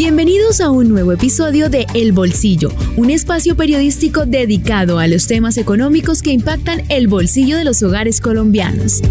Bienvenidos a un nuevo episodio de El Bolsillo, un espacio periodístico dedicado a los temas económicos que impactan el bolsillo de los hogares colombianos.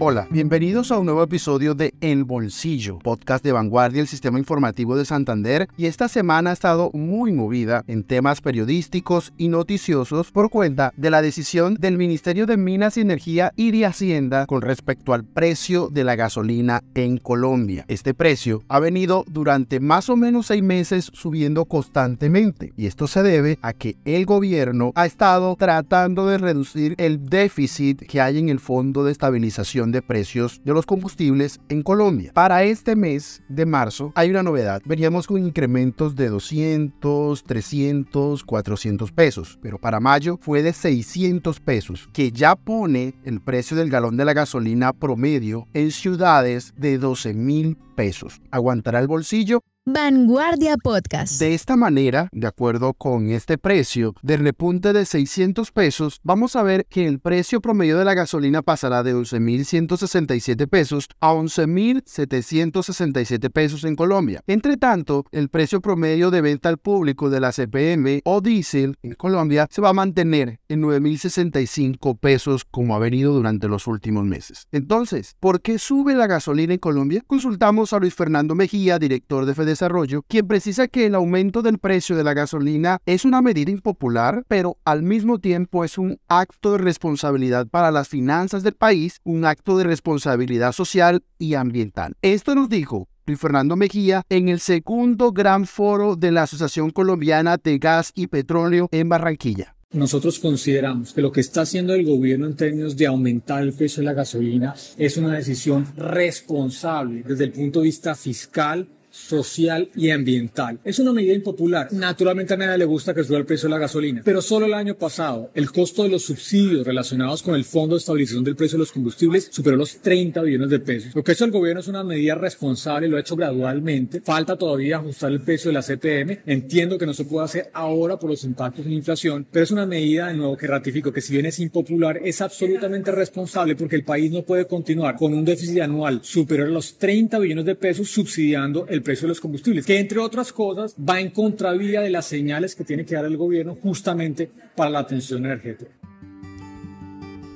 Hola, bienvenidos a un nuevo episodio de El Bolsillo, podcast de vanguardia del Sistema Informativo de Santander y esta semana ha estado muy movida en temas periodísticos y noticiosos por cuenta de la decisión del Ministerio de Minas y Energía y de Hacienda con respecto al precio de la gasolina en Colombia. Este precio ha venido durante más o menos seis meses subiendo constantemente y esto se debe a que el gobierno ha estado tratando de reducir el déficit que hay en el Fondo de Estabilización de precios de los combustibles en Colombia. Para este mes de marzo hay una novedad. Veníamos con incrementos de 200, 300, 400 pesos, pero para mayo fue de 600 pesos, que ya pone el precio del galón de la gasolina promedio en ciudades de 12 mil pesos. ¿Aguantará el bolsillo? Vanguardia Podcast. De esta manera, de acuerdo con este precio del repunte de 600 pesos, vamos a ver que el precio promedio de la gasolina pasará de 11.167 pesos a 11.767 pesos en Colombia. Entre tanto, el precio promedio de venta al público de la CPM o diésel en Colombia se va a mantener en 9.065 pesos como ha venido durante los últimos meses. Entonces, ¿por qué sube la gasolina en Colombia? Consultamos a Luis Fernando Mejía, director de Fede Desarrollo, quien precisa que el aumento del precio de la gasolina es una medida impopular, pero al mismo tiempo es un acto de responsabilidad para las finanzas del país, un acto de responsabilidad social y ambiental. Esto nos dijo Luis Fernando Mejía en el segundo gran foro de la Asociación Colombiana de Gas y Petróleo en Barranquilla. Nosotros consideramos que lo que está haciendo el gobierno en términos de aumentar el precio de la gasolina es una decisión responsable desde el punto de vista fiscal social y ambiental. Es una medida impopular. Naturalmente a nadie le gusta que suba el precio de la gasolina, pero solo el año pasado el costo de los subsidios relacionados con el Fondo de Estabilización del Precio de los Combustibles superó los 30 billones de pesos. Lo que ha hecho el gobierno es una medida responsable, lo ha hecho gradualmente. Falta todavía ajustar el precio de la CTM. Entiendo que no se puede hacer ahora por los impactos en la inflación, pero es una medida de nuevo que ratifico que si bien es impopular, es absolutamente responsable porque el país no puede continuar con un déficit anual superior a los 30 billones de pesos subsidiando el precio de los combustibles, que entre otras cosas va en contravía de las señales que tiene que dar el gobierno justamente para la atención energética.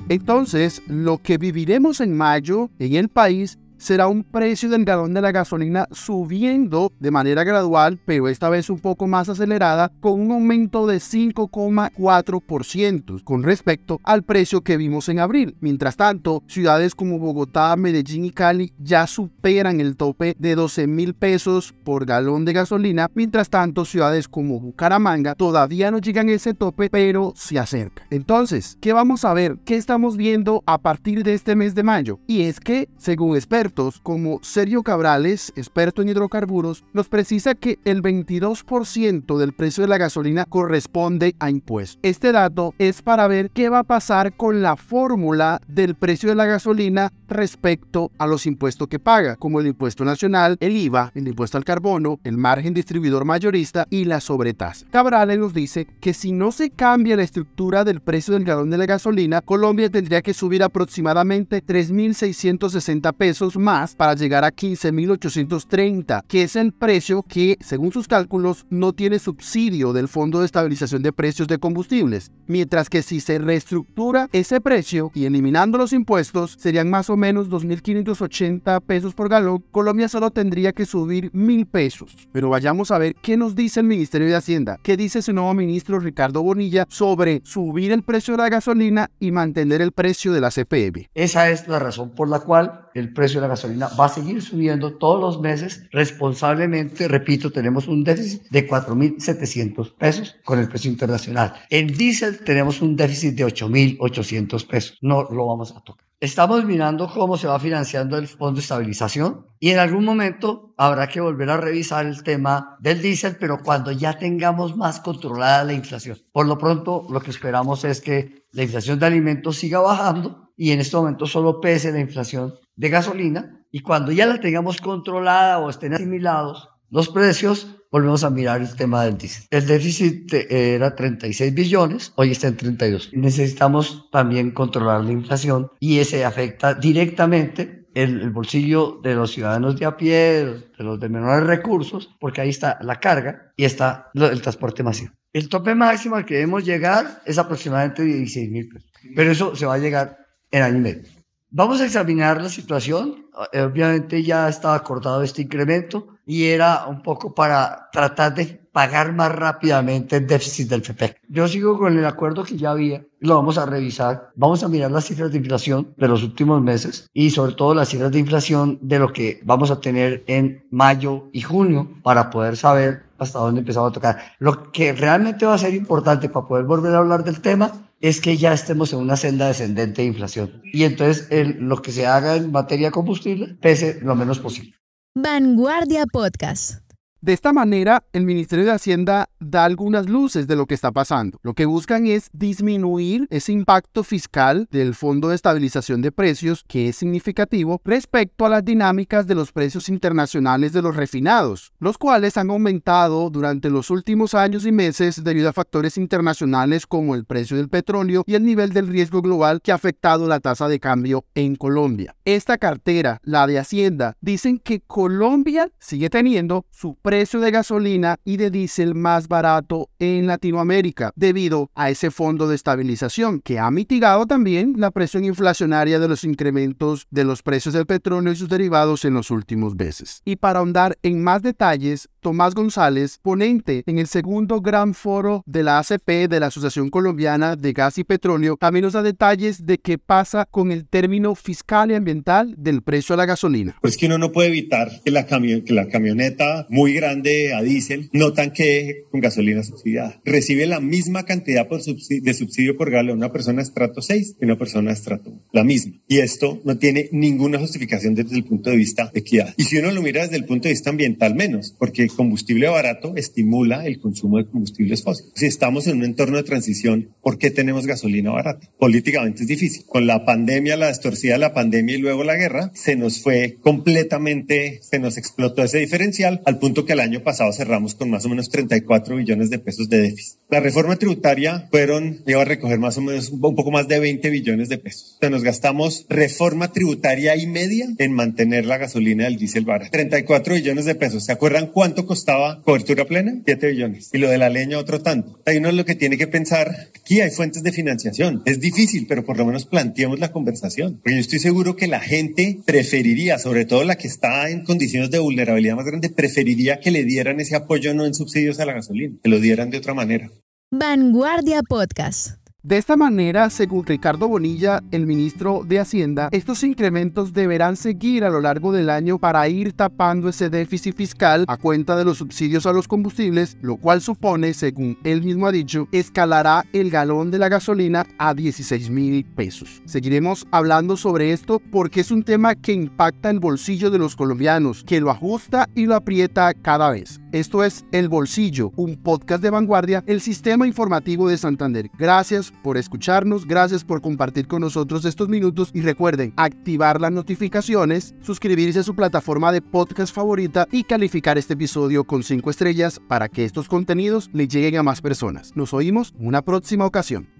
Entonces, lo que viviremos en mayo en el país será un precio del galón de la gasolina subiendo de manera gradual, pero esta vez un poco más acelerada, con un aumento de 5,4% con respecto al precio que vimos en abril. Mientras tanto, ciudades como Bogotá, Medellín y Cali ya superan el tope de 12 mil pesos por galón de gasolina, mientras tanto ciudades como Bucaramanga todavía no llegan a ese tope, pero se acerca. Entonces, ¿qué vamos a ver? ¿Qué estamos viendo a partir de este mes de mayo? Y es que, según expertos, como Sergio Cabrales, experto en hidrocarburos, nos precisa que el 22% del precio de la gasolina corresponde a impuestos. Este dato es para ver qué va a pasar con la fórmula del precio de la gasolina respecto a los impuestos que paga, como el impuesto nacional, el IVA, el impuesto al carbono, el margen distribuidor mayorista y la sobretasa. Cabrales nos dice que si no se cambia la estructura del precio del galón de la gasolina, Colombia tendría que subir aproximadamente 3.660 pesos más para llegar a 15.830, que es el precio que, según sus cálculos, no tiene subsidio del Fondo de Estabilización de Precios de Combustibles. Mientras que si se reestructura ese precio y eliminando los impuestos, serían más o menos 2.580 pesos por galón, Colombia solo tendría que subir 1.000 pesos. Pero vayamos a ver qué nos dice el Ministerio de Hacienda, qué dice su nuevo ministro Ricardo Bonilla sobre subir el precio de la gasolina y mantener el precio de la CPM. Esa es la razón por la cual el precio de la gasolina va a seguir subiendo todos los meses responsablemente. Repito, tenemos un déficit de 4.700 pesos con el precio internacional. En diésel tenemos un déficit de 8.800 pesos. No lo vamos a tocar. Estamos mirando cómo se va financiando el fondo de estabilización y en algún momento habrá que volver a revisar el tema del diésel, pero cuando ya tengamos más controlada la inflación. Por lo pronto, lo que esperamos es que la inflación de alimentos siga bajando y en este momento solo pese la inflación de gasolina y cuando ya la tengamos controlada o estén asimilados los precios, volvemos a mirar el tema del déficit. El déficit eh, era 36 billones, hoy está en 32. Necesitamos también controlar la inflación y ese afecta directamente el, bolsillo de los ciudadanos de a pie, de los de menores recursos, porque ahí está la carga y está el transporte masivo. El tope máximo al que debemos llegar es aproximadamente 16 mil pesos, pero eso se va a llegar en año y medio. Vamos a examinar la situación. Eh, obviamente ya estaba acordado este incremento y era un poco para tratar de pagar más rápidamente el déficit del FEPEC. Yo sigo con el acuerdo que ya había, lo vamos a revisar, vamos a mirar las cifras de inflación de los últimos meses y sobre todo las cifras de inflación de lo que vamos a tener en mayo y junio para poder saber hasta dónde empezamos a tocar. Lo que realmente va a ser importante para poder volver a hablar del tema es que ya estemos en una senda descendente de inflación. Y entonces lo que se haga en materia combustible pese lo menos posible. Vanguardia Podcast. De esta manera, el Ministerio de Hacienda da algunas luces de lo que está pasando. Lo que buscan es disminuir ese impacto fiscal del Fondo de Estabilización de Precios, que es significativo, respecto a las dinámicas de los precios internacionales de los refinados, los cuales han aumentado durante los últimos años y meses debido a factores internacionales como el precio del petróleo y el nivel del riesgo global que ha afectado la tasa de cambio en Colombia. Esta cartera, la de Hacienda, dicen que Colombia sigue teniendo su precio de gasolina y de diésel más barato en Latinoamérica debido a ese fondo de estabilización que ha mitigado también la presión inflacionaria de los incrementos de los precios del petróleo y sus derivados en los últimos meses. Y para ahondar en más detalles, Tomás González, ponente en el segundo gran foro de la ACP de la Asociación Colombiana de Gas y Petróleo, también nos da detalles de qué pasa con el término fiscal y ambiental del precio a la gasolina. Pues que uno no puede evitar que la, camioneta muy grande a diésel no tanque con gasolina subsidiada. Recibe la misma cantidad de subsidio por galón una persona estrato 6 que una persona estrato 1. La misma. Y esto no tiene ninguna justificación desde el punto de vista de equidad. Y si uno lo mira desde el punto de vista ambiental, menos, porque combustible barato estimula el consumo de combustibles fósiles. Si estamos en un entorno de transición, ¿por qué tenemos gasolina barata? Políticamente es difícil. Con la pandemia, la distorsión de la pandemia y luego la guerra, se nos fue completamente, se nos explotó ese diferencial al punto que el año pasado cerramos con más o menos 34 billones de pesos de déficit. La reforma tributaria fueron, iba a recoger más o menos un poco más de 20 billones de pesos. O sea, nos gastamos reforma tributaria y media en mantener la gasolina del diésel barato. 34 billones de pesos. ¿Se acuerdan costaba cobertura plena? 7 billones. Y lo de la leña otro tanto. Ahí uno lo que tiene que pensar, aquí hay fuentes de financiación. Es difícil, pero por lo menos planteemos la conversación. Porque yo estoy seguro que la gente preferiría, sobre todo la que está en condiciones de vulnerabilidad más grande, preferiría que le dieran ese apoyo no en subsidios a la gasolina, que lo dieran de otra manera. Vanguardia Podcast. De esta manera, según Ricardo Bonilla, el ministro de Hacienda, estos incrementos deberán seguir a lo largo del año para ir tapando ese déficit fiscal a cuenta de los subsidios a los combustibles, lo cual supone, según él mismo ha dicho, escalará el galón de la gasolina a 16 mil pesos. Seguiremos hablando sobre esto porque es un tema que impacta el bolsillo de los colombianos, que lo ajusta y lo aprieta cada vez. Esto es El Bolsillo, un podcast de vanguardia, el sistema informativo de Santander. Gracias por escucharnos, gracias por compartir con nosotros estos minutos y recuerden activar las notificaciones, suscribirse a su plataforma de podcast favorita y calificar este episodio con 5 estrellas para que estos contenidos le lleguen a más personas. Nos oímos una próxima ocasión.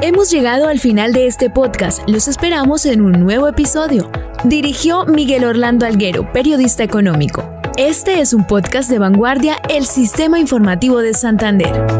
Hemos llegado al final de este podcast. Los esperamos en un nuevo episodio. Dirigió Miguel Orlando Alguero, periodista económico. Este es un podcast de vanguardia, el Sistema Informativo de Santander.